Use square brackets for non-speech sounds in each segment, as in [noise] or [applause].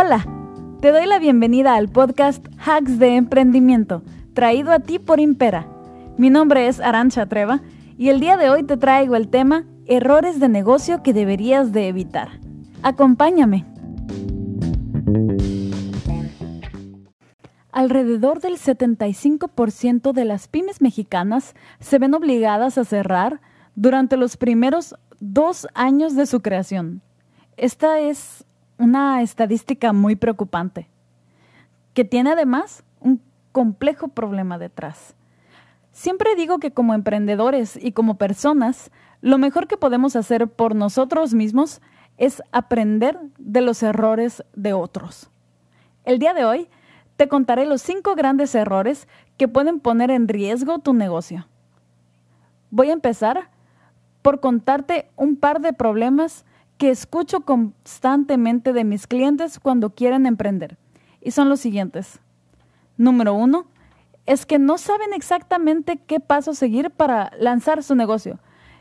Hola, te doy la bienvenida al podcast Hacks de Emprendimiento, traído a ti por Impera. Mi nombre es Arancha Treva y el día de hoy te traigo el tema Errores de negocio que deberías de evitar. Acompáñame. Alrededor del 75% de las pymes mexicanas se ven obligadas a cerrar durante los primeros dos años de su creación. Esta es una estadística muy preocupante, que tiene además un complejo problema detrás. Siempre digo que como emprendedores y como personas, lo mejor que podemos hacer por nosotros mismos es aprender de los errores de otros. El día de hoy te contaré los cinco grandes errores que pueden poner en riesgo tu negocio. Voy a empezar por contarte un par de problemas que escucho constantemente de mis clientes cuando quieren emprender. Y son los siguientes. Número uno, es que no saben exactamente qué paso seguir para lanzar su negocio.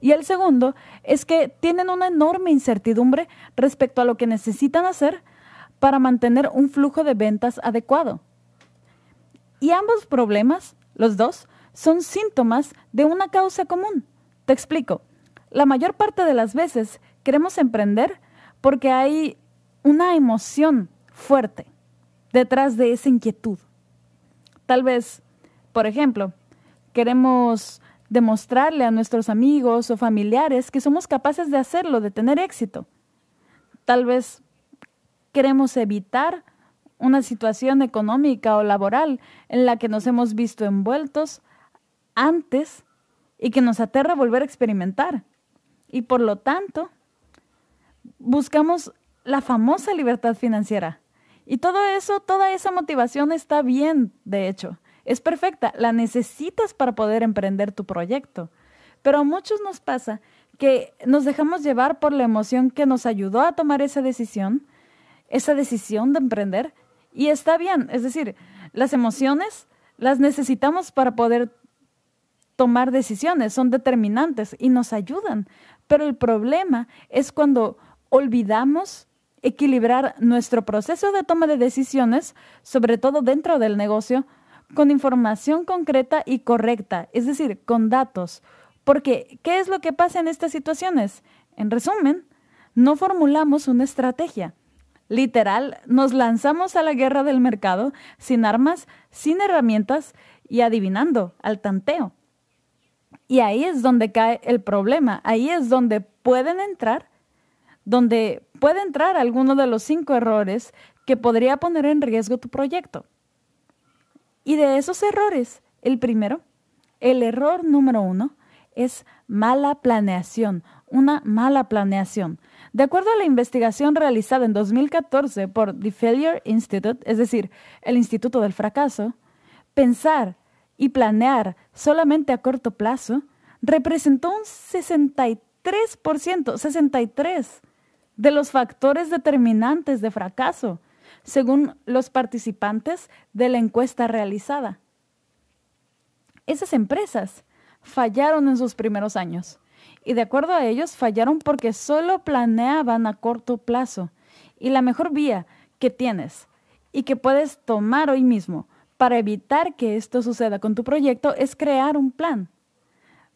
Y el segundo es que tienen una enorme incertidumbre respecto a lo que necesitan hacer para mantener un flujo de ventas adecuado. Y ambos problemas, los dos, son síntomas de una causa común. Te explico. La mayor parte de las veces queremos emprender porque hay una emoción fuerte detrás de esa inquietud. Tal vez, por ejemplo, queremos demostrarle a nuestros amigos o familiares que somos capaces de hacerlo, de tener éxito. Tal vez queremos evitar una situación económica o laboral en la que nos hemos visto envueltos antes y que nos aterra volver a experimentar. Y por lo tanto, buscamos la famosa libertad financiera. Y todo eso, toda esa motivación está bien, de hecho. Es perfecta, la necesitas para poder emprender tu proyecto. Pero a muchos nos pasa que nos dejamos llevar por la emoción que nos ayudó a tomar esa decisión, esa decisión de emprender, y está bien, es decir, las emociones las necesitamos para poder tomar decisiones, son determinantes y nos ayudan. Pero el problema es cuando olvidamos equilibrar nuestro proceso de toma de decisiones, sobre todo dentro del negocio, con información concreta y correcta, es decir, con datos. Porque, ¿qué es lo que pasa en estas situaciones? En resumen, no formulamos una estrategia. Literal, nos lanzamos a la guerra del mercado sin armas, sin herramientas y adivinando al tanteo. Y ahí es donde cae el problema, ahí es donde pueden entrar donde puede entrar alguno de los cinco errores que podría poner en riesgo tu proyecto. Y de esos errores, el primero, el error número uno, es mala planeación, una mala planeación. De acuerdo a la investigación realizada en 2014 por The Failure Institute, es decir, el Instituto del Fracaso, pensar y planear solamente a corto plazo representó un 63%, 63% de los factores determinantes de fracaso, según los participantes de la encuesta realizada. Esas empresas fallaron en sus primeros años y de acuerdo a ellos fallaron porque solo planeaban a corto plazo y la mejor vía que tienes y que puedes tomar hoy mismo para evitar que esto suceda con tu proyecto es crear un plan.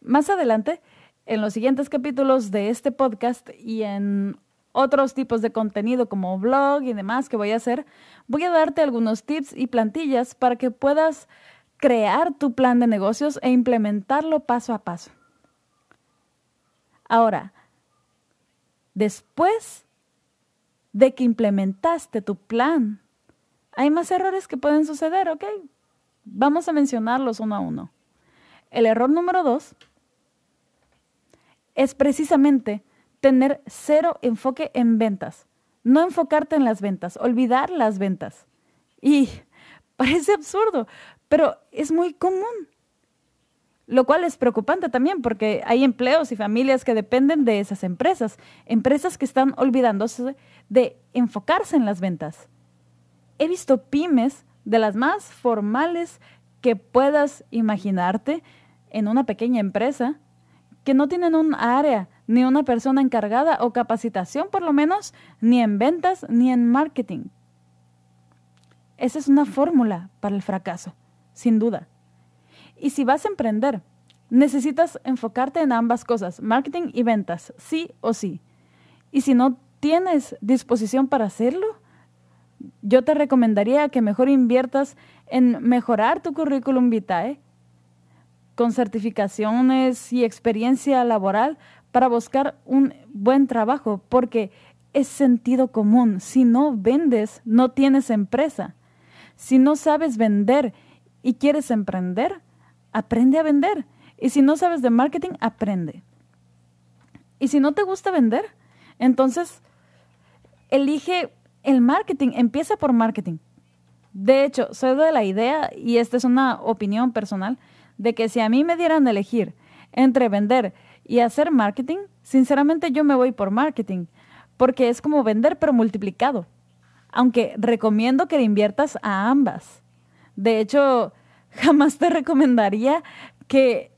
Más adelante, en los siguientes capítulos de este podcast y en otros tipos de contenido como blog y demás que voy a hacer, voy a darte algunos tips y plantillas para que puedas crear tu plan de negocios e implementarlo paso a paso. Ahora, después de que implementaste tu plan, hay más errores que pueden suceder, ¿ok? Vamos a mencionarlos uno a uno. El error número dos es precisamente tener cero enfoque en ventas. No enfocarte en las ventas, olvidar las ventas. Y [laughs] parece absurdo, pero es muy común. Lo cual es preocupante también porque hay empleos y familias que dependen de esas empresas, empresas que están olvidándose de enfocarse en las ventas. He visto pymes de las más formales que puedas imaginarte en una pequeña empresa que no tienen un área ni una persona encargada o capacitación por lo menos, ni en ventas ni en marketing. Esa es una fórmula para el fracaso, sin duda. Y si vas a emprender, necesitas enfocarte en ambas cosas, marketing y ventas, sí o sí. Y si no tienes disposición para hacerlo, yo te recomendaría que mejor inviertas en mejorar tu currículum vitae con certificaciones y experiencia laboral para buscar un buen trabajo, porque es sentido común. Si no vendes, no tienes empresa. Si no sabes vender y quieres emprender, aprende a vender. Y si no sabes de marketing, aprende. Y si no te gusta vender, entonces elige el marketing, empieza por marketing. De hecho, soy de la idea, y esta es una opinión personal, de que si a mí me dieran elegir entre vender y hacer marketing, sinceramente yo me voy por marketing, porque es como vender pero multiplicado. Aunque recomiendo que inviertas a ambas. De hecho, [laughs] jamás te recomendaría que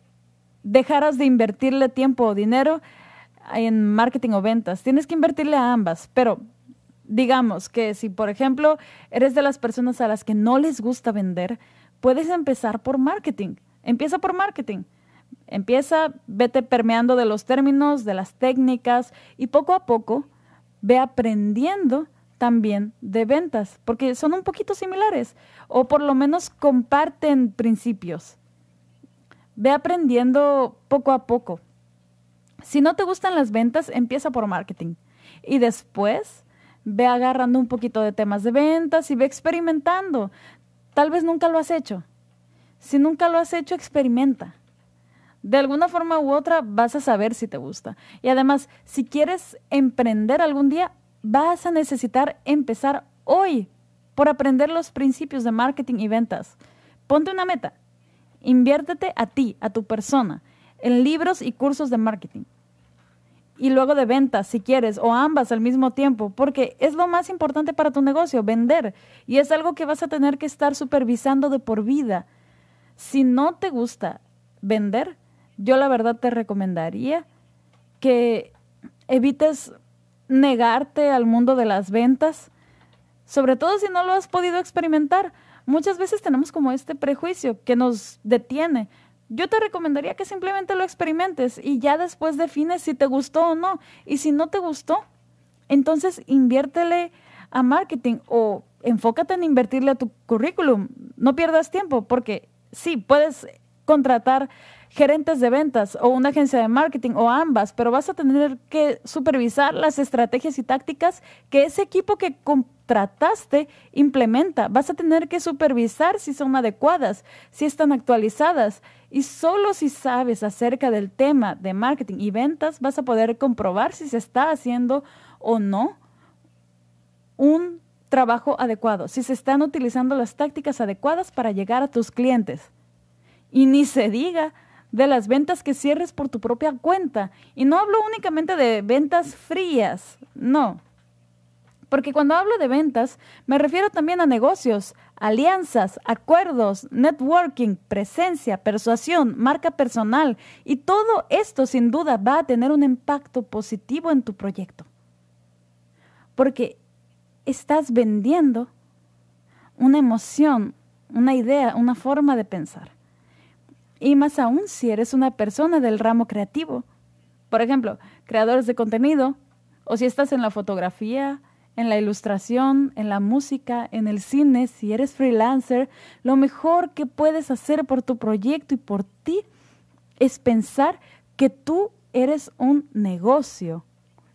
dejaras de invertirle tiempo o dinero en marketing o ventas. Tienes que invertirle a ambas, pero digamos que si, por ejemplo, eres de las personas a las que no les gusta vender, puedes empezar por marketing. Empieza por marketing. Empieza, vete permeando de los términos, de las técnicas y poco a poco ve aprendiendo también de ventas, porque son un poquito similares o por lo menos comparten principios. Ve aprendiendo poco a poco. Si no te gustan las ventas, empieza por marketing y después ve agarrando un poquito de temas de ventas y ve experimentando. Tal vez nunca lo has hecho. Si nunca lo has hecho, experimenta. De alguna forma u otra vas a saber si te gusta. Y además, si quieres emprender algún día, vas a necesitar empezar hoy por aprender los principios de marketing y ventas. Ponte una meta. Inviértete a ti, a tu persona, en libros y cursos de marketing. Y luego de ventas, si quieres, o ambas al mismo tiempo, porque es lo más importante para tu negocio, vender. Y es algo que vas a tener que estar supervisando de por vida. Si no te gusta vender, yo la verdad te recomendaría que evites negarte al mundo de las ventas, sobre todo si no lo has podido experimentar. Muchas veces tenemos como este prejuicio que nos detiene. Yo te recomendaría que simplemente lo experimentes y ya después defines si te gustó o no. Y si no te gustó, entonces inviértele a marketing o enfócate en invertirle a tu currículum. No pierdas tiempo porque sí, puedes contratar gerentes de ventas o una agencia de marketing o ambas, pero vas a tener que supervisar las estrategias y tácticas que ese equipo que contrataste implementa. Vas a tener que supervisar si son adecuadas, si están actualizadas. Y solo si sabes acerca del tema de marketing y ventas, vas a poder comprobar si se está haciendo o no un trabajo adecuado, si se están utilizando las tácticas adecuadas para llegar a tus clientes. Y ni se diga de las ventas que cierres por tu propia cuenta. Y no hablo únicamente de ventas frías, no. Porque cuando hablo de ventas, me refiero también a negocios, alianzas, acuerdos, networking, presencia, persuasión, marca personal. Y todo esto sin duda va a tener un impacto positivo en tu proyecto. Porque estás vendiendo una emoción, una idea, una forma de pensar. Y más aún si eres una persona del ramo creativo. Por ejemplo, creadores de contenido, o si estás en la fotografía, en la ilustración, en la música, en el cine, si eres freelancer, lo mejor que puedes hacer por tu proyecto y por ti es pensar que tú eres un negocio.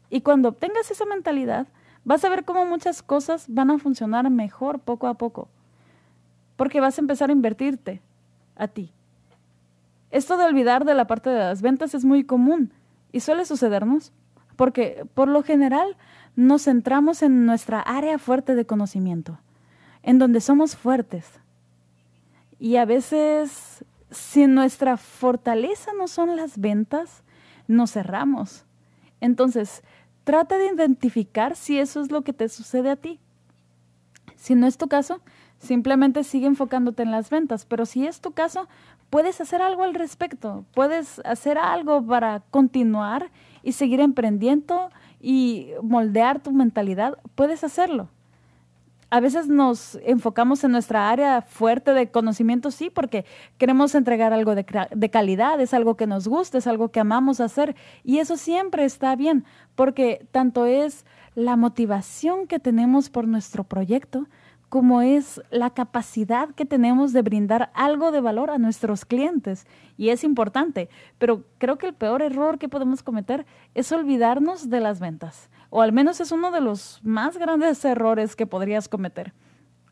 Y cuando obtengas esa mentalidad, vas a ver cómo muchas cosas van a funcionar mejor poco a poco. Porque vas a empezar a invertirte a ti. Esto de olvidar de la parte de las ventas es muy común y suele sucedernos porque por lo general nos centramos en nuestra área fuerte de conocimiento, en donde somos fuertes. Y a veces, si nuestra fortaleza no son las ventas, nos cerramos. Entonces, trata de identificar si eso es lo que te sucede a ti. Si no es tu caso, simplemente sigue enfocándote en las ventas, pero si es tu caso, puedes hacer algo al respecto, puedes hacer algo para continuar y seguir emprendiendo y moldear tu mentalidad, puedes hacerlo. a veces nos enfocamos en nuestra área fuerte de conocimiento, sí, porque queremos entregar algo de, calidad, es algo que nos gusta, es algo que amamos hacer. Y eso siempre está bien, porque tanto es la motivación que tenemos por nuestro proyecto, como es la capacidad que tenemos de brindar algo de valor a nuestros clientes. Y es importante, pero creo que el peor error que podemos cometer es olvidarnos de las ventas o al menos es uno de los más grandes errores que podrías cometer,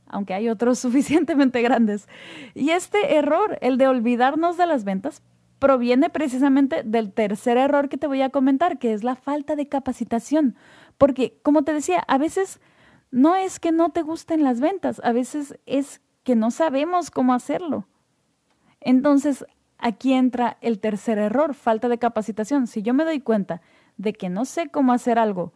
aunque hay otros [laughs] suficientemente grandes. Y este error, el de olvidarnos de las ventas, proviene precisamente del tercer error que te voy a comentar, que es la falta de capacitación. Porque, como te decía, a veces no es que no te gusten las ventas, a veces es que no sabemos cómo hacerlo. Entonces, aquí entra el tercer error, falta de capacitación. Si yo me doy cuenta de que no sé cómo hacer algo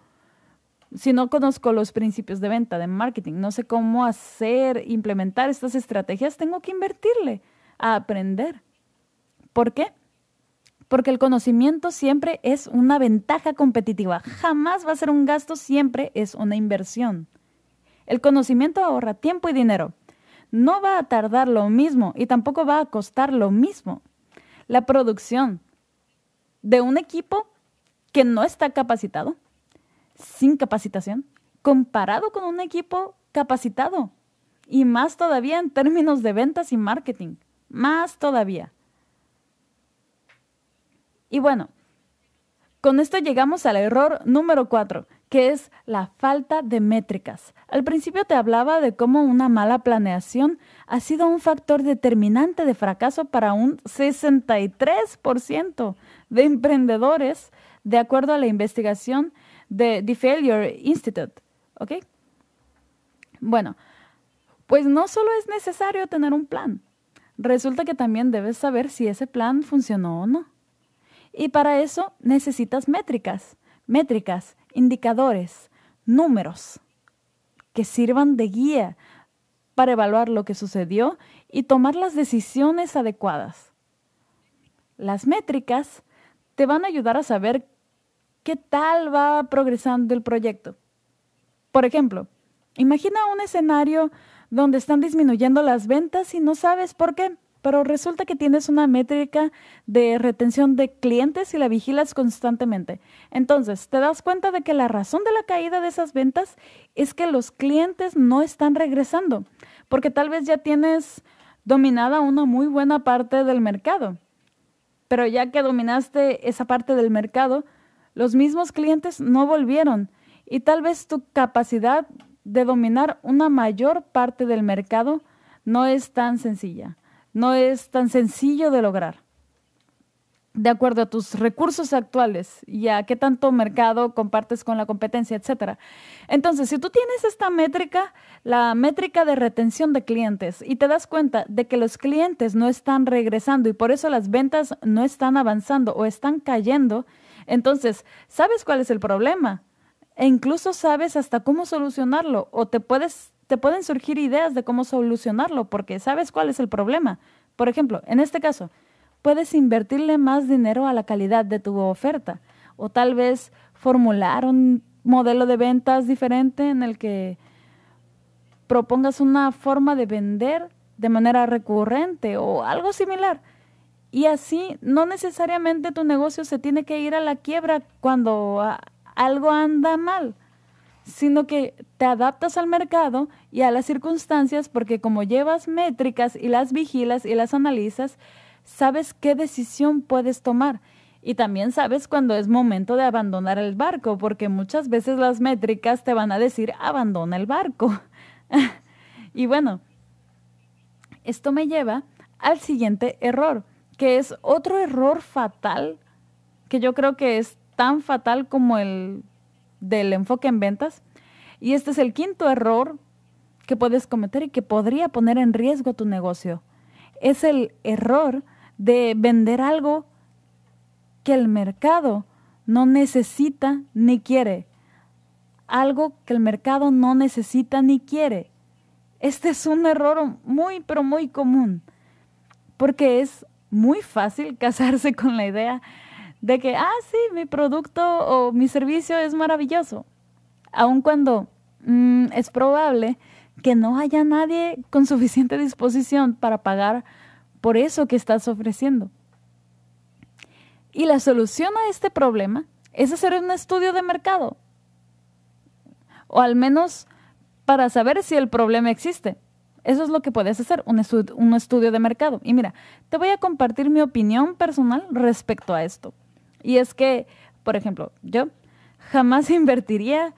si no conozco los principios de venta, de marketing, no sé cómo hacer, implementar estas estrategias, tengo que invertirle a aprender. ¿Por qué? Porque el conocimiento siempre es una ventaja competitiva, jamás va a ser un gasto, siempre es una inversión. El conocimiento ahorra tiempo y dinero. No va a tardar lo mismo y tampoco va a costar lo mismo. La producción de un equipo que no está capacitado sin capacitación comparado con un equipo capacitado. Y más todavía en términos de ventas y marketing. Más todavía. Y bueno, con esto llegamos al error número cuatro, que es la falta de métricas. Al principio te hablaba de cómo una mala planeación ha sido un factor determinante de fracaso para un 63% de emprendedores, de acuerdo a la investigación de The Failure Institute. ¿Ok? Bueno, pues no solo es necesario tener un plan, resulta que también debes saber si ese plan funcionó o no. Y para eso necesitas métricas, métricas, indicadores, números que sirvan de guía para evaluar lo que sucedió y tomar las decisiones adecuadas. Las métricas te van a ayudar a saber qué tal va progresando el proyecto. Por ejemplo, imagina un escenario donde están disminuyendo las ventas y no sabes por qué, pero resulta que tienes una métrica de retención de clientes y la vigilas constantemente. Entonces, te das cuenta de que la razón de la caída de esas ventas es que los clientes no están regresando, porque tal vez ya tienes dominada una muy buena parte del mercado. Pero ya que dominaste esa parte del mercado, los mismos clientes no volvieron y tal vez tu capacidad de dominar una mayor parte del mercado no es tan sencilla, no es tan sencillo de lograr. De acuerdo a tus recursos actuales y a qué tanto mercado compartes con la competencia, etc. Entonces, si tú tienes esta métrica, la métrica de retención de clientes, y te das cuenta de que los clientes no están regresando y por eso las ventas no están avanzando o están cayendo, entonces, ¿sabes cuál es el problema? E incluso sabes hasta cómo solucionarlo o te puedes te pueden surgir ideas de cómo solucionarlo porque sabes cuál es el problema. Por ejemplo, en este caso, puedes invertirle más dinero a la calidad de tu oferta o tal vez formular un modelo de ventas diferente en el que propongas una forma de vender de manera recurrente o algo similar. Y así no necesariamente tu negocio se tiene que ir a la quiebra cuando algo anda mal, sino que te adaptas al mercado y a las circunstancias porque como llevas métricas y las vigilas y las analizas, sabes qué decisión puedes tomar. Y también sabes cuando es momento de abandonar el barco, porque muchas veces las métricas te van a decir abandona el barco. [laughs] y bueno, esto me lleva al siguiente error que es otro error fatal, que yo creo que es tan fatal como el del enfoque en ventas. Y este es el quinto error que puedes cometer y que podría poner en riesgo tu negocio. Es el error de vender algo que el mercado no necesita ni quiere. Algo que el mercado no necesita ni quiere. Este es un error muy, pero muy común, porque es muy fácil [laughs] casarse con la idea de que, ah, sí, mi producto o mi servicio es maravilloso. Aun cuando mm, es probable que no haya nadie con suficiente disposición para pagar por eso que estás ofreciendo. Y la solución a este problema es hacer un estudio de mercado. O al menos para saber si el problema existe. Eso es lo que puedes hacer, un, un, estudio de mercado. Y mira, te voy a compartir mi opinión personal respecto a esto. Y es que, por ejemplo, yo jamás [laughs] invertiría,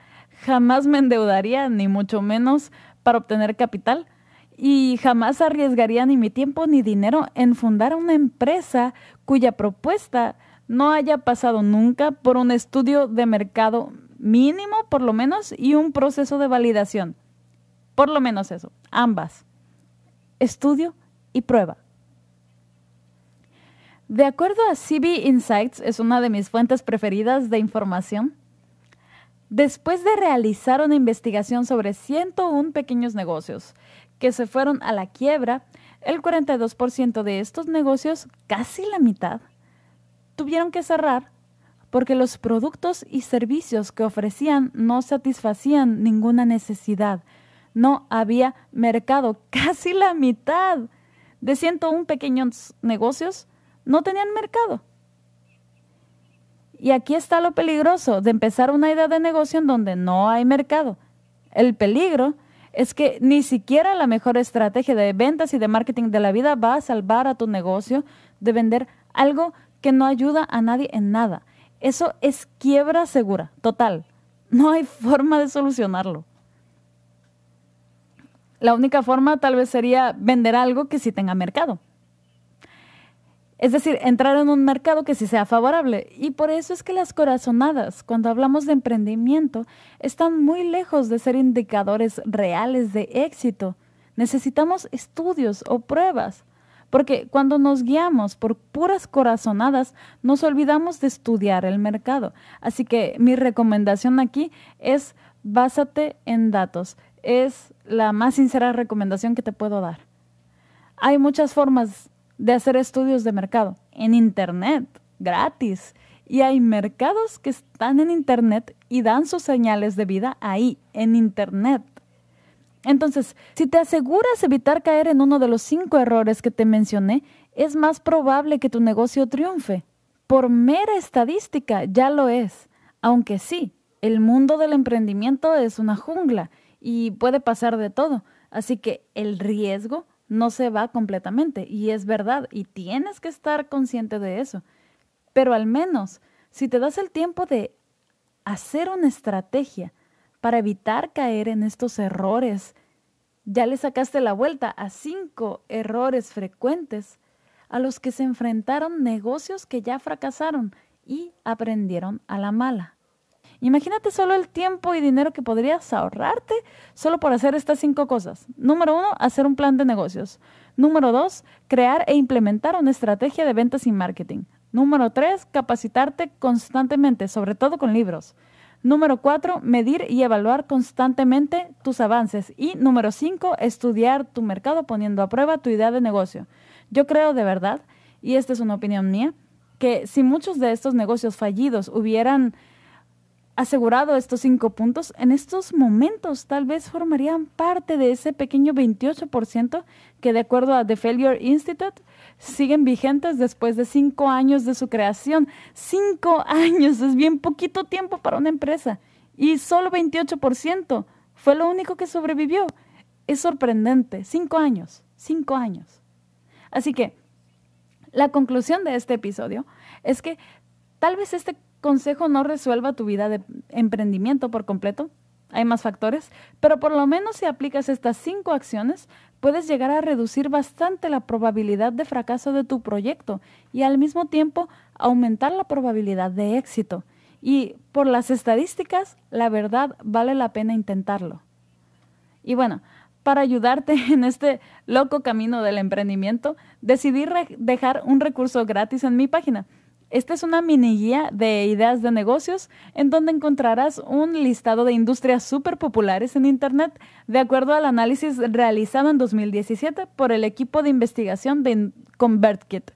jamás me endeudaría, ni mucho menos para obtener capital. Y jamás arriesgaría ni mi tiempo ni dinero en fundar una empresa cuya propuesta no haya pasado nunca por un estudio de mercado mínimo, por lo menos, y un proceso de validación. Por lo menos eso, ambas. Estudio y prueba. De acuerdo a CB Insights, es una de mis fuentes preferidas de información, después de realizar una investigación sobre 101 pequeños negocios que se fueron a la quiebra, el 42% de estos negocios, casi la mitad, tuvieron que cerrar porque los productos y servicios que ofrecían no satisfacían ninguna necesidad. No había mercado. [laughs] Casi la mitad de 101 pequeños negocios no tenían mercado. Y aquí está lo peligroso de empezar una idea de negocio en donde no hay mercado. El peligro es que ni siquiera la mejor estrategia de ventas y de marketing de la vida va a salvar a tu negocio de vender algo que no ayuda a nadie en nada. Eso es quiebra segura, total. No hay [laughs] forma de solucionarlo. La única forma tal vez sería vender algo que sí tenga mercado. Es decir, entrar en un mercado que sí sea favorable. Y por eso es que las corazonadas, cuando hablamos de emprendimiento, están muy lejos de ser indicadores reales de éxito. Necesitamos estudios o pruebas. Porque cuando nos guiamos por puras corazonadas, nos olvidamos de estudiar el mercado. Así que mi recomendación aquí es básate en datos. Es la más sincera recomendación que te puedo dar. Hay muchas formas de hacer estudios de mercado en Internet, gratis. Y hay mercados que están en Internet y dan sus señales de vida ahí, en Internet. Entonces, si te aseguras evitar caer en uno de los cinco errores que te mencioné, es más probable que tu negocio triunfe. Por mera estadística ya lo es, aunque sí, el mundo del emprendimiento es una jungla y puede pasar de todo, así que el riesgo no se va completamente y es verdad y tienes que estar consciente de eso. Pero al menos, si te das el tiempo de hacer una estrategia, para evitar caer en estos errores. Ya le sacaste la vuelta a cinco errores frecuentes a los que se enfrentaron negocios que ya fracasaron y aprendieron a la mala. Imagínate solo el tiempo y dinero que podrías ahorrarte solo por hacer estas cinco cosas. Número uno, hacer un plan de negocios. Número dos, crear e implementar una estrategia de ventas y marketing. Número tres, capacitarte constantemente, sobre todo con libros. Número cuatro, medir y evaluar constantemente tus avances. Y número cinco, estudiar tu mercado poniendo a prueba tu idea de negocio. Yo creo de verdad, y esta es una opinión mía, que si muchos de estos negocios fallidos hubieran asegurado estos cinco puntos, en estos momentos tal vez formarían parte de ese pequeño 28% que de acuerdo a The Failure Institute siguen vigentes después de cinco años de su creación. Cinco años es bien poquito tiempo para una empresa y solo 28% fue lo único que sobrevivió. Es sorprendente, cinco años, cinco años. Así que la conclusión de este episodio es que tal vez este consejo no resuelva tu vida de emprendimiento por completo, hay más factores, pero por lo menos si aplicas estas cinco acciones, puedes llegar a reducir bastante la probabilidad de fracaso de tu proyecto y al mismo tiempo aumentar la probabilidad de éxito. Y por las estadísticas, la verdad vale la pena intentarlo. Y bueno, para ayudarte [laughs] en este loco camino del emprendimiento, decidí dejar un recurso gratis en mi página esta es una mini guía de ideas de negocios en donde encontrarás un listado de industrias súper populares en Internet de acuerdo al análisis realizado en 2017 por el equipo de investigación de ConvertKit.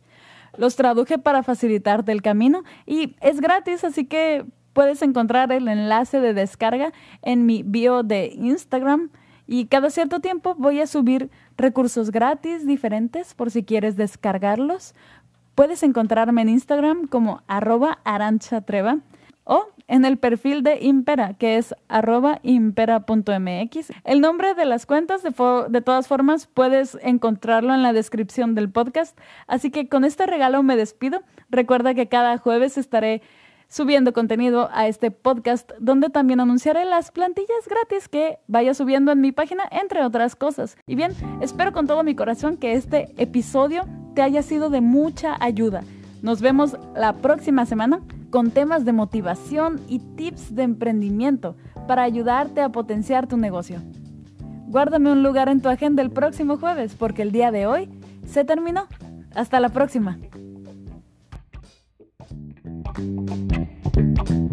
Los traduje para facilitarte el camino y es gratis, así que puedes encontrar el enlace de descarga en mi bio de Instagram Y cada cierto tiempo voy a subir recursos gratis diferentes por si quieres descargarlos. Puedes encontrarme en Instagram como arroba aranchatreva o en el perfil de Impera, que es arroba impera.mx. El nombre de las cuentas, de, de, todas formas, puedes encontrarlo en la descripción del podcast. Así que con este regalo me despido. Recuerda que cada jueves estaré subiendo contenido a este podcast, donde también anunciaré las plantillas gratis que vaya subiendo en mi página, entre otras cosas. Y bien, espero con todo mi corazón que este episodio te haya sido de mucha ayuda. Nos vemos la próxima semana con temas de motivación y tips de emprendimiento para ayudarte a potenciar tu negocio. Guárdame un lugar en tu agenda el próximo jueves porque el día de hoy se terminó. Hasta la próxima. thank you